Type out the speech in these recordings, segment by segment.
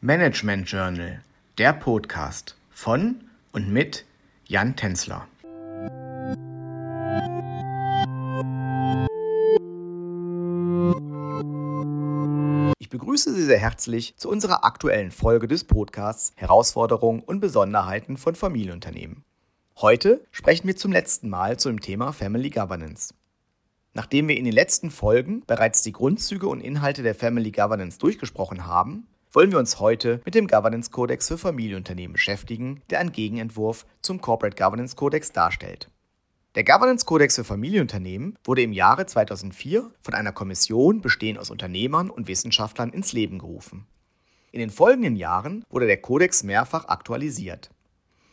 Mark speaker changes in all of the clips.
Speaker 1: Management Journal, der Podcast von und mit Jan Tenzler. Ich begrüße Sie sehr herzlich zu unserer aktuellen Folge des Podcasts Herausforderungen und Besonderheiten von Familienunternehmen. Heute sprechen wir zum letzten Mal zu dem Thema Family Governance. Nachdem wir in den letzten Folgen bereits die Grundzüge und Inhalte der Family Governance durchgesprochen haben, wollen wir uns heute mit dem Governance Kodex für Familienunternehmen beschäftigen, der einen Gegenentwurf zum Corporate Governance Kodex darstellt. Der Governance Kodex für Familienunternehmen wurde im Jahre 2004 von einer Kommission bestehend aus Unternehmern und Wissenschaftlern ins Leben gerufen. In den folgenden Jahren wurde der Kodex mehrfach aktualisiert.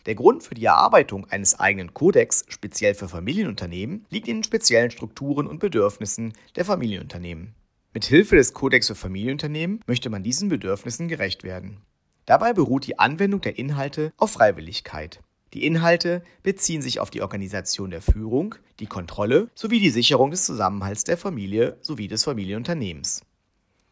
Speaker 1: Der Grund für die Erarbeitung eines eigenen Kodex speziell für Familienunternehmen liegt in den speziellen Strukturen und Bedürfnissen der Familienunternehmen. Mit Hilfe des Kodex für Familienunternehmen möchte man diesen Bedürfnissen gerecht werden. Dabei beruht die Anwendung der Inhalte auf Freiwilligkeit. Die Inhalte beziehen sich auf die Organisation der Führung, die Kontrolle sowie die Sicherung des Zusammenhalts der Familie sowie des Familienunternehmens.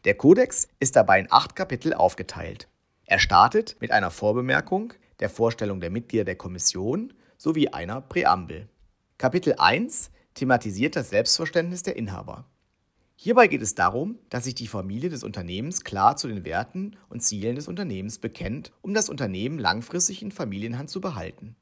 Speaker 1: Der Kodex ist dabei in acht Kapitel aufgeteilt. Er startet mit einer Vorbemerkung, der Vorstellung der Mitglieder der Kommission sowie einer Präambel. Kapitel 1 thematisiert das Selbstverständnis der Inhaber. Hierbei geht es darum, dass sich die Familie des Unternehmens klar zu den Werten und Zielen des Unternehmens bekennt, um das Unternehmen langfristig in Familienhand zu behalten.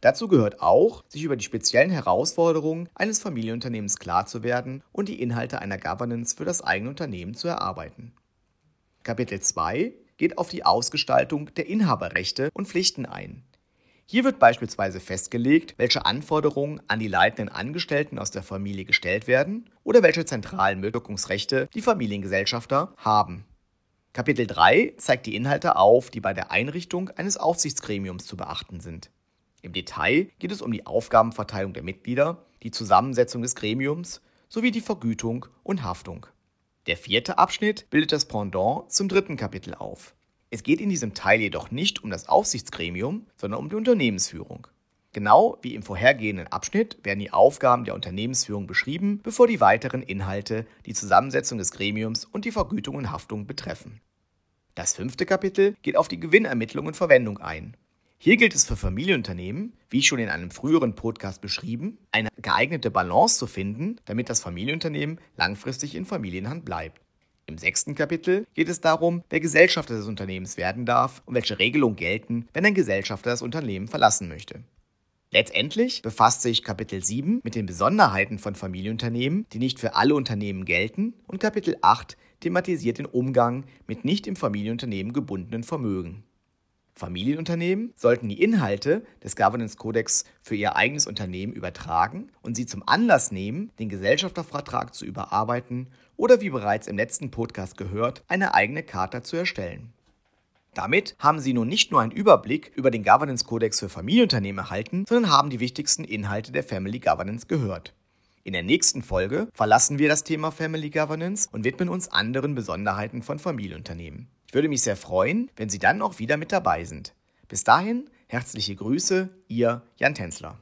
Speaker 1: Dazu gehört auch, sich über die speziellen Herausforderungen eines Familienunternehmens klar zu werden und die Inhalte einer Governance für das eigene Unternehmen zu erarbeiten. Kapitel 2 geht auf die Ausgestaltung der Inhaberrechte und Pflichten ein. Hier wird beispielsweise festgelegt, welche Anforderungen an die leitenden Angestellten aus der Familie gestellt werden oder welche zentralen Wirkungsrechte die Familiengesellschafter haben. Kapitel 3 zeigt die Inhalte auf, die bei der Einrichtung eines Aufsichtsgremiums zu beachten sind. Im Detail geht es um die Aufgabenverteilung der Mitglieder, die Zusammensetzung des Gremiums sowie die Vergütung und Haftung. Der vierte Abschnitt bildet das Pendant zum dritten Kapitel auf. Es geht in diesem Teil jedoch nicht um das Aufsichtsgremium, sondern um die Unternehmensführung. Genau wie im vorhergehenden Abschnitt werden die Aufgaben der Unternehmensführung beschrieben, bevor die weiteren Inhalte die Zusammensetzung des Gremiums und die Vergütung und Haftung betreffen. Das fünfte Kapitel geht auf die Gewinnermittlung und Verwendung ein. Hier gilt es für Familienunternehmen, wie schon in einem früheren Podcast beschrieben, eine geeignete Balance zu finden, damit das Familienunternehmen langfristig in Familienhand bleibt. Im sechsten Kapitel geht es darum, wer Gesellschafter des Unternehmens werden darf und welche Regelungen gelten, wenn ein Gesellschafter das Unternehmen verlassen möchte. Letztendlich befasst sich Kapitel 7 mit den Besonderheiten von Familienunternehmen, die nicht für alle Unternehmen gelten, und Kapitel 8 thematisiert den Umgang mit nicht im Familienunternehmen gebundenen Vermögen. Familienunternehmen sollten die Inhalte des Governance Codex für ihr eigenes Unternehmen übertragen und sie zum Anlass nehmen, den Gesellschaftervertrag zu überarbeiten oder wie bereits im letzten Podcast gehört, eine eigene Charta zu erstellen. Damit haben Sie nun nicht nur einen Überblick über den Governance Codex für Familienunternehmen erhalten, sondern haben die wichtigsten Inhalte der Family Governance gehört. In der nächsten Folge verlassen wir das Thema Family Governance und widmen uns anderen Besonderheiten von Familienunternehmen. Würde mich sehr freuen, wenn Sie dann auch wieder mit dabei sind. Bis dahin, herzliche Grüße, Ihr Jan Tänzler.